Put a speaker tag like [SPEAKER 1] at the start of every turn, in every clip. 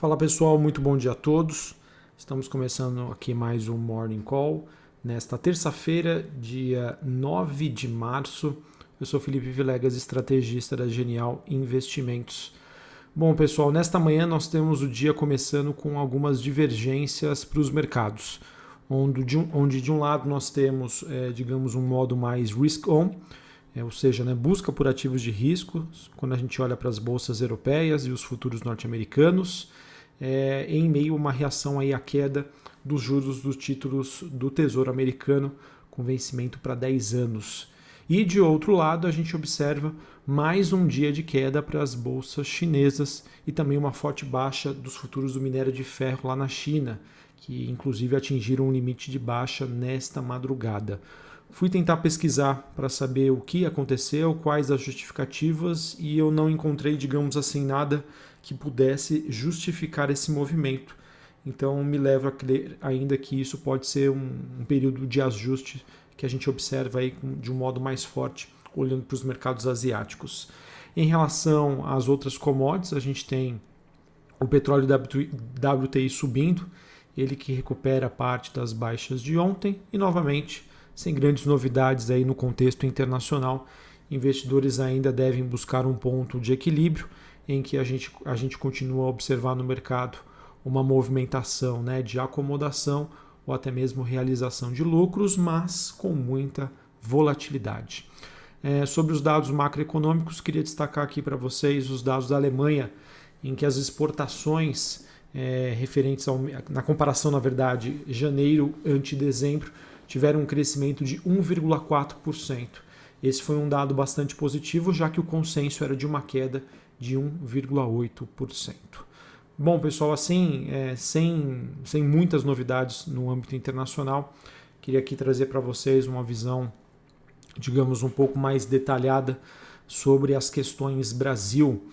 [SPEAKER 1] Fala pessoal, muito bom dia a todos. Estamos começando aqui mais um Morning Call nesta terça-feira, dia 9 de março. Eu sou Felipe Vilegas, estrategista da Genial Investimentos. Bom, pessoal, nesta manhã nós temos o dia começando com algumas divergências para os mercados, onde de, um, onde de um lado nós temos, é, digamos, um modo mais risk-on, é, ou seja, né, busca por ativos de risco, quando a gente olha para as bolsas europeias e os futuros norte-americanos é, em meio a uma reação aí à queda dos juros dos títulos do Tesouro Americano, com vencimento para 10 anos. E de outro lado, a gente observa mais um dia de queda para as bolsas chinesas e também uma forte baixa dos futuros do minério de ferro lá na China, que inclusive atingiram um limite de baixa nesta madrugada. Fui tentar pesquisar para saber o que aconteceu, quais as justificativas, e eu não encontrei, digamos assim, nada que pudesse justificar esse movimento. Então, me leva a crer ainda que isso pode ser um, um período de ajuste que a gente observa aí de um modo mais forte, olhando para os mercados asiáticos. Em relação às outras commodities, a gente tem o petróleo WTI subindo, ele que recupera parte das baixas de ontem e novamente sem grandes novidades aí no contexto internacional. Investidores ainda devem buscar um ponto de equilíbrio em que a gente, a gente continua a observar no mercado uma movimentação né, de acomodação ou até mesmo realização de lucros, mas com muita volatilidade. É, sobre os dados macroeconômicos, queria destacar aqui para vocês os dados da Alemanha, em que as exportações é, referentes ao, na comparação, na verdade, janeiro ante dezembro, tiveram um crescimento de 1,4%. Esse foi um dado bastante positivo, já que o consenso era de uma queda de 1,8%. Bom, pessoal, assim, é, sem, sem muitas novidades no âmbito internacional, queria aqui trazer para vocês uma visão, digamos, um pouco mais detalhada sobre as questões Brasil.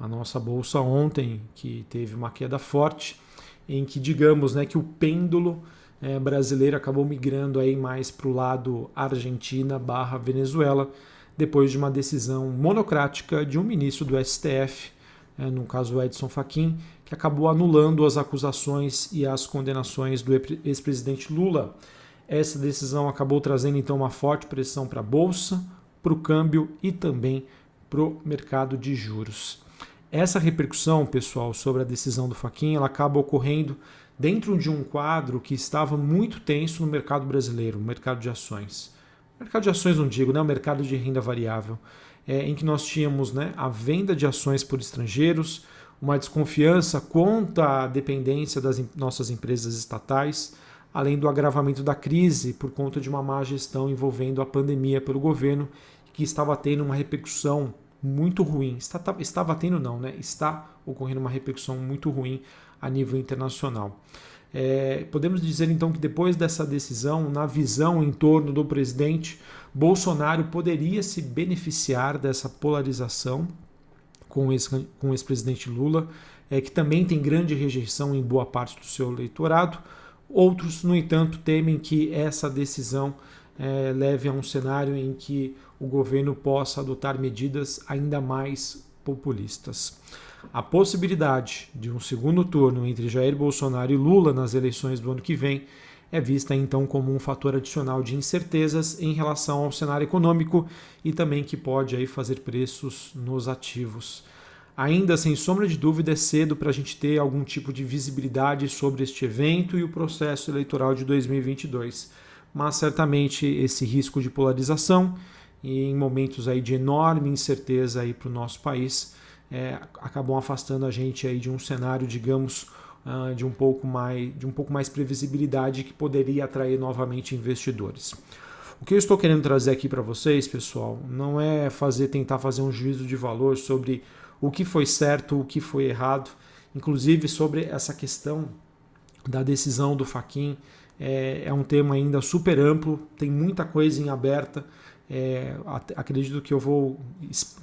[SPEAKER 1] A nossa bolsa ontem, que teve uma queda forte, em que, digamos, né, que o pêndulo é, brasileiro acabou migrando aí mais para o lado Argentina barra Venezuela, depois de uma decisão monocrática de um ministro do STF, é, no caso Edson Fachin, que acabou anulando as acusações e as condenações do ex-presidente Lula. Essa decisão acabou trazendo então uma forte pressão para a bolsa, para o câmbio e também para o mercado de juros. Essa repercussão, pessoal, sobre a decisão do Fachin, ela acaba ocorrendo dentro de um quadro que estava muito tenso no mercado brasileiro, no mercado de ações. Mercado de ações não digo, né? o mercado de renda variável, é, em que nós tínhamos né, a venda de ações por estrangeiros, uma desconfiança quanto à dependência das nossas empresas estatais, além do agravamento da crise por conta de uma má gestão envolvendo a pandemia pelo governo, que estava tendo uma repercussão muito ruim. Está, estava tendo, não, né? Está ocorrendo uma repercussão muito ruim a nível internacional. É, podemos dizer então que depois dessa decisão, na visão em torno do presidente, Bolsonaro poderia se beneficiar dessa polarização com o ex-presidente Lula, é, que também tem grande rejeição em boa parte do seu eleitorado. Outros, no entanto, temem que essa decisão é, leve a um cenário em que o governo possa adotar medidas ainda mais populistas. A possibilidade de um segundo turno entre Jair Bolsonaro e Lula nas eleições do ano que vem é vista então como um fator adicional de incertezas em relação ao cenário econômico e também que pode aí fazer preços nos ativos. Ainda sem sombra de dúvida, é cedo para a gente ter algum tipo de visibilidade sobre este evento e o processo eleitoral de 2022, mas certamente esse risco de polarização em momentos aí de enorme incerteza aí para o nosso país é, acabam afastando a gente aí de um cenário, digamos, uh, de um pouco mais de um pouco mais previsibilidade que poderia atrair novamente investidores. O que eu estou querendo trazer aqui para vocês, pessoal, não é fazer tentar fazer um juízo de valor sobre o que foi certo, o que foi errado, inclusive sobre essa questão da decisão do Faquin. É, é um tema ainda super amplo, tem muita coisa em aberta. É, acredito que eu vou,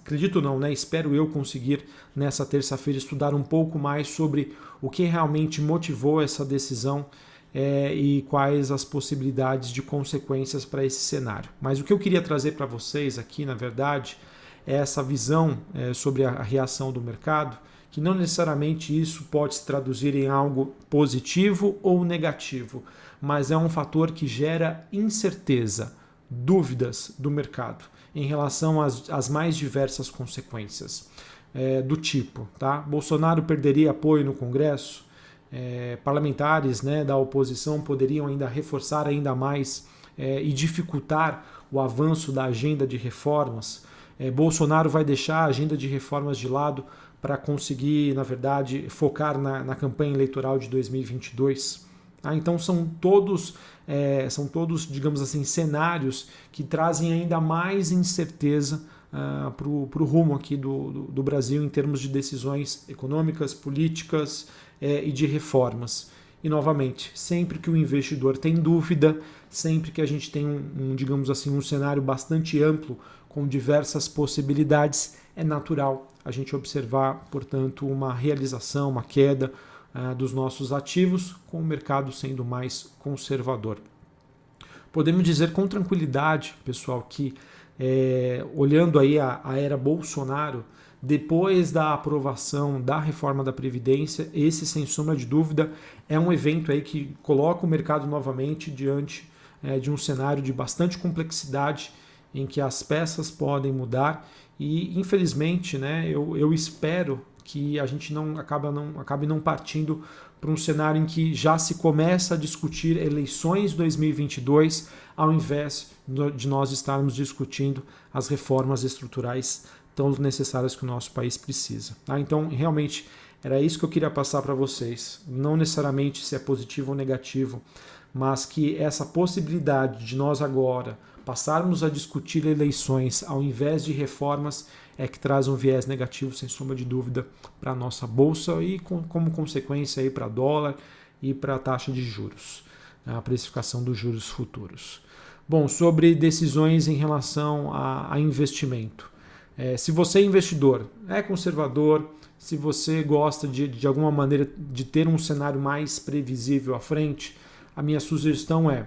[SPEAKER 1] acredito não, né? Espero eu conseguir nessa terça-feira estudar um pouco mais sobre o que realmente motivou essa decisão é, e quais as possibilidades de consequências para esse cenário. Mas o que eu queria trazer para vocês aqui, na verdade, é essa visão é, sobre a reação do mercado, que não necessariamente isso pode se traduzir em algo positivo ou negativo, mas é um fator que gera incerteza, dúvidas do mercado em relação às, às mais diversas consequências. É, do tipo, tá? Bolsonaro perderia apoio no Congresso, é, parlamentares né, da oposição poderiam ainda reforçar ainda mais é, e dificultar o avanço da agenda de reformas. É, Bolsonaro vai deixar a agenda de reformas de lado para conseguir, na verdade, focar na, na, campanha eleitoral de 2022. Ah, então são todos, é, são todos, digamos assim, cenários que trazem ainda mais incerteza uh, para o rumo aqui do, do, do, Brasil em termos de decisões econômicas, políticas é, e de reformas. E novamente, sempre que o investidor tem dúvida, sempre que a gente tem um, um, digamos assim, um cenário bastante amplo com diversas possibilidades, é natural a gente observar, portanto, uma realização, uma queda dos nossos ativos, com o mercado sendo mais conservador. Podemos dizer com tranquilidade, pessoal, que é, olhando aí a, a era Bolsonaro, depois da aprovação da reforma da Previdência, esse, sem sombra de dúvida, é um evento aí que coloca o mercado novamente diante é, de um cenário de bastante complexidade em que as peças podem mudar e, infelizmente, né, eu, eu espero que a gente não, acaba não acabe não partindo para um cenário em que já se começa a discutir eleições 2022 ao invés de nós estarmos discutindo as reformas estruturais tão necessárias que o nosso país precisa. Tá? Então, realmente, era isso que eu queria passar para vocês. Não necessariamente se é positivo ou negativo, mas que essa possibilidade de nós agora passarmos a discutir eleições ao invés de reformas é que traz um viés negativo, sem sombra de dúvida, para a nossa bolsa e com, como consequência para dólar e para a taxa de juros, a precificação dos juros futuros. Bom, sobre decisões em relação a, a investimento. É, se você é investidor, é conservador, se você gosta de, de alguma maneira de ter um cenário mais previsível à frente, a minha sugestão é,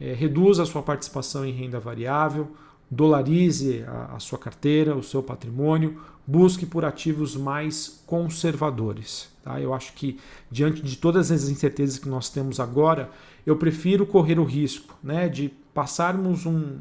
[SPEAKER 1] é reduza a sua participação em renda variável, dolarize a, a sua carteira, o seu patrimônio, busque por ativos mais conservadores. Tá? Eu acho que, diante de todas as incertezas que nós temos agora, eu prefiro correr o risco né, de passarmos um,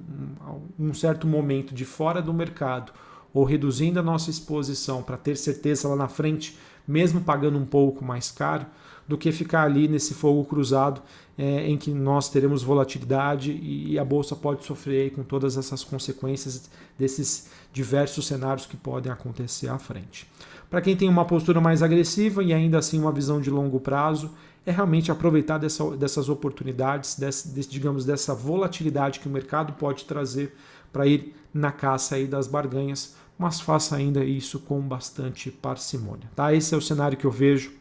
[SPEAKER 1] um certo momento de fora do mercado ou reduzindo a nossa exposição para ter certeza lá na frente, mesmo pagando um pouco mais caro, do que ficar ali nesse fogo cruzado é, em que nós teremos volatilidade e a bolsa pode sofrer com todas essas consequências desses diversos cenários que podem acontecer à frente. Para quem tem uma postura mais agressiva e ainda assim uma visão de longo prazo, é realmente aproveitar dessa, dessas oportunidades, desse, desse, digamos, dessa volatilidade que o mercado pode trazer para ir na caça aí das barganhas, mas faça ainda isso com bastante parcimônia. Tá? Esse é o cenário que eu vejo.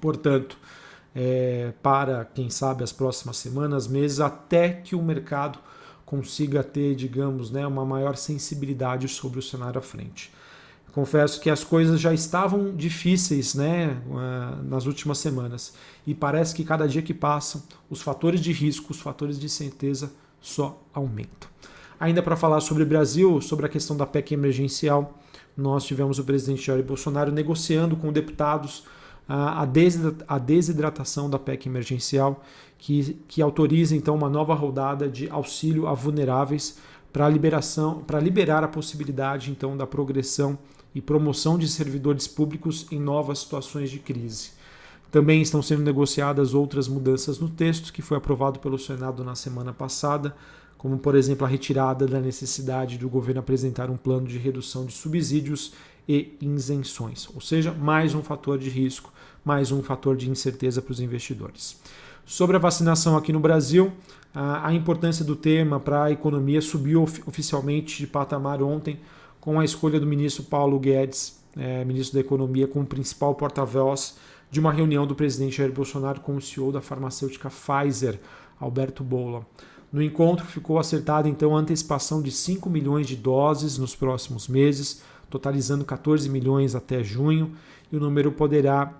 [SPEAKER 1] Portanto, é, para quem sabe as próximas semanas, meses, até que o mercado consiga ter, digamos, né, uma maior sensibilidade sobre o cenário à frente. Confesso que as coisas já estavam difíceis né, eh, nas últimas semanas e parece que cada dia que passa, os fatores de risco, os fatores de certeza só aumentam. Ainda para falar sobre o Brasil, sobre a questão da PEC emergencial, nós tivemos o presidente Jair Bolsonaro negociando com deputados a desidratação da PEC emergencial, que, que autoriza então uma nova rodada de auxílio a vulneráveis para liberação, para liberar a possibilidade então da progressão e promoção de servidores públicos em novas situações de crise. Também estão sendo negociadas outras mudanças no texto que foi aprovado pelo Senado na semana passada, como por exemplo a retirada da necessidade do governo apresentar um plano de redução de subsídios e isenções, ou seja, mais um fator de risco, mais um fator de incerteza para os investidores. Sobre a vacinação aqui no Brasil, a importância do tema para a economia subiu oficialmente de patamar ontem com a escolha do ministro Paulo Guedes, é, ministro da Economia, como principal porta-voz de uma reunião do presidente Jair Bolsonaro com o CEO da farmacêutica Pfizer, Alberto Bola. No encontro ficou acertada então a antecipação de 5 milhões de doses nos próximos meses, totalizando 14 milhões até junho, e o número poderá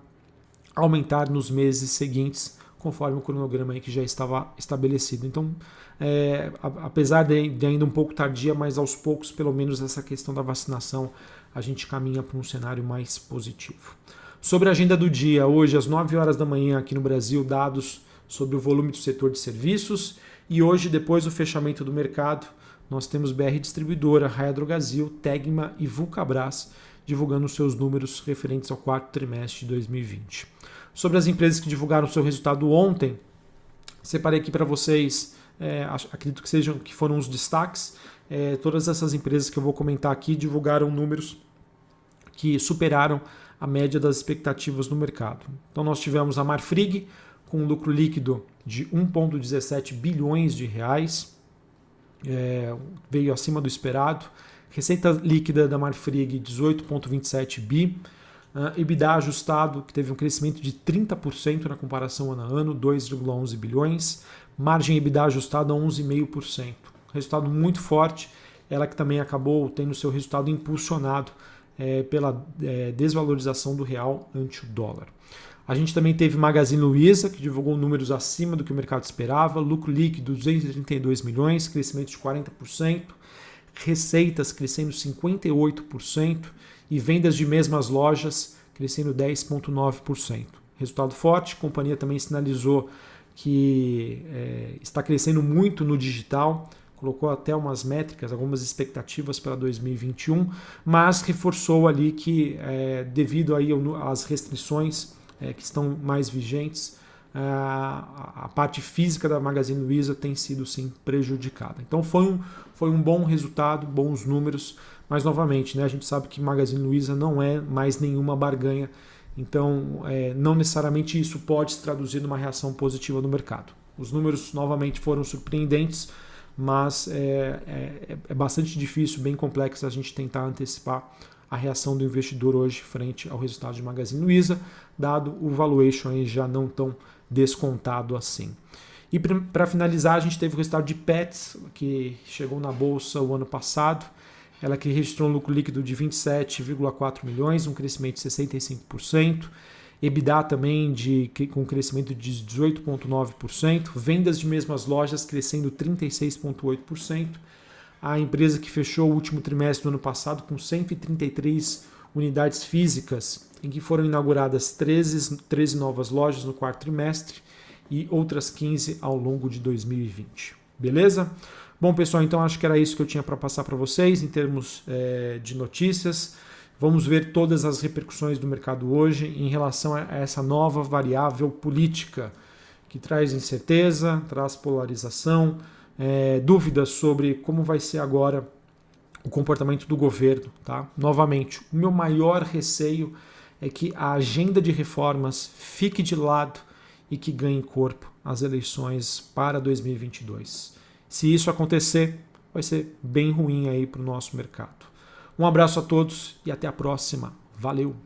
[SPEAKER 1] aumentar nos meses seguintes conforme o cronograma que já estava estabelecido. Então, é, apesar de, de, ainda um pouco tardia, mas aos poucos, pelo menos essa questão da vacinação, a gente caminha para um cenário mais positivo. Sobre a agenda do dia, hoje às 9 horas da manhã aqui no Brasil, dados sobre o volume do setor de serviços e hoje, depois do fechamento do mercado, nós temos BR Distribuidora, Raia Tegma e Vulcabras divulgando seus números referentes ao quarto trimestre de 2020. Sobre as empresas que divulgaram seu resultado ontem, separei aqui para vocês, é, acredito que sejam que foram os destaques. É, todas essas empresas que eu vou comentar aqui divulgaram números que superaram a média das expectativas no mercado. Então nós tivemos a Marfrig com um lucro líquido de 1,17 bilhões de reais, é, veio acima do esperado. Receita líquida da Marfrig 18,27 bi. Uh, EBITDA ajustado, que teve um crescimento de 30% na comparação ano a ano, 2,11 bilhões. Margem EBITDA ajustada 11,5%. Resultado muito forte, ela que também acabou tendo seu resultado impulsionado é, pela é, desvalorização do real ante o dólar. A gente também teve Magazine Luiza, que divulgou números acima do que o mercado esperava, lucro líquido 232 milhões, crescimento de 40%, receitas crescendo 58% e vendas de mesmas lojas crescendo 10,9%. Resultado forte, a companhia também sinalizou que é, está crescendo muito no digital, colocou até umas métricas, algumas expectativas para 2021, mas reforçou ali que é, devido aí às restrições é, que estão mais vigentes, é, a parte física da Magazine Luiza tem sido sim prejudicada. Então foi um, foi um bom resultado, bons números, mas novamente, né, a gente sabe que Magazine Luiza não é mais nenhuma barganha, então é, não necessariamente isso pode se traduzir numa reação positiva no mercado. Os números novamente foram surpreendentes, mas é, é, é bastante difícil, bem complexo a gente tentar antecipar a reação do investidor hoje frente ao resultado de Magazine Luiza, dado o valuation já não tão descontado assim. E para finalizar, a gente teve o resultado de Pets, que chegou na bolsa o ano passado. Ela que registrou um lucro líquido de 27,4 milhões, um crescimento de 65%. EBITDA também de, com crescimento de 18,9%. Vendas de mesmas lojas crescendo 36,8% a empresa que fechou o último trimestre do ano passado com 133 unidades físicas, em que foram inauguradas 13, 13 novas lojas no quarto trimestre e outras 15 ao longo de 2020. Beleza? Bom, pessoal, então acho que era isso que eu tinha para passar para vocês em termos é, de notícias. Vamos ver todas as repercussões do mercado hoje em relação a essa nova variável política que traz incerteza, traz polarização, é, dúvidas sobre como vai ser agora o comportamento do governo. Tá? Novamente, o meu maior receio é que a agenda de reformas fique de lado e que ganhe corpo as eleições para 2022. Se isso acontecer, vai ser bem ruim aí para o nosso mercado. Um abraço a todos e até a próxima. Valeu!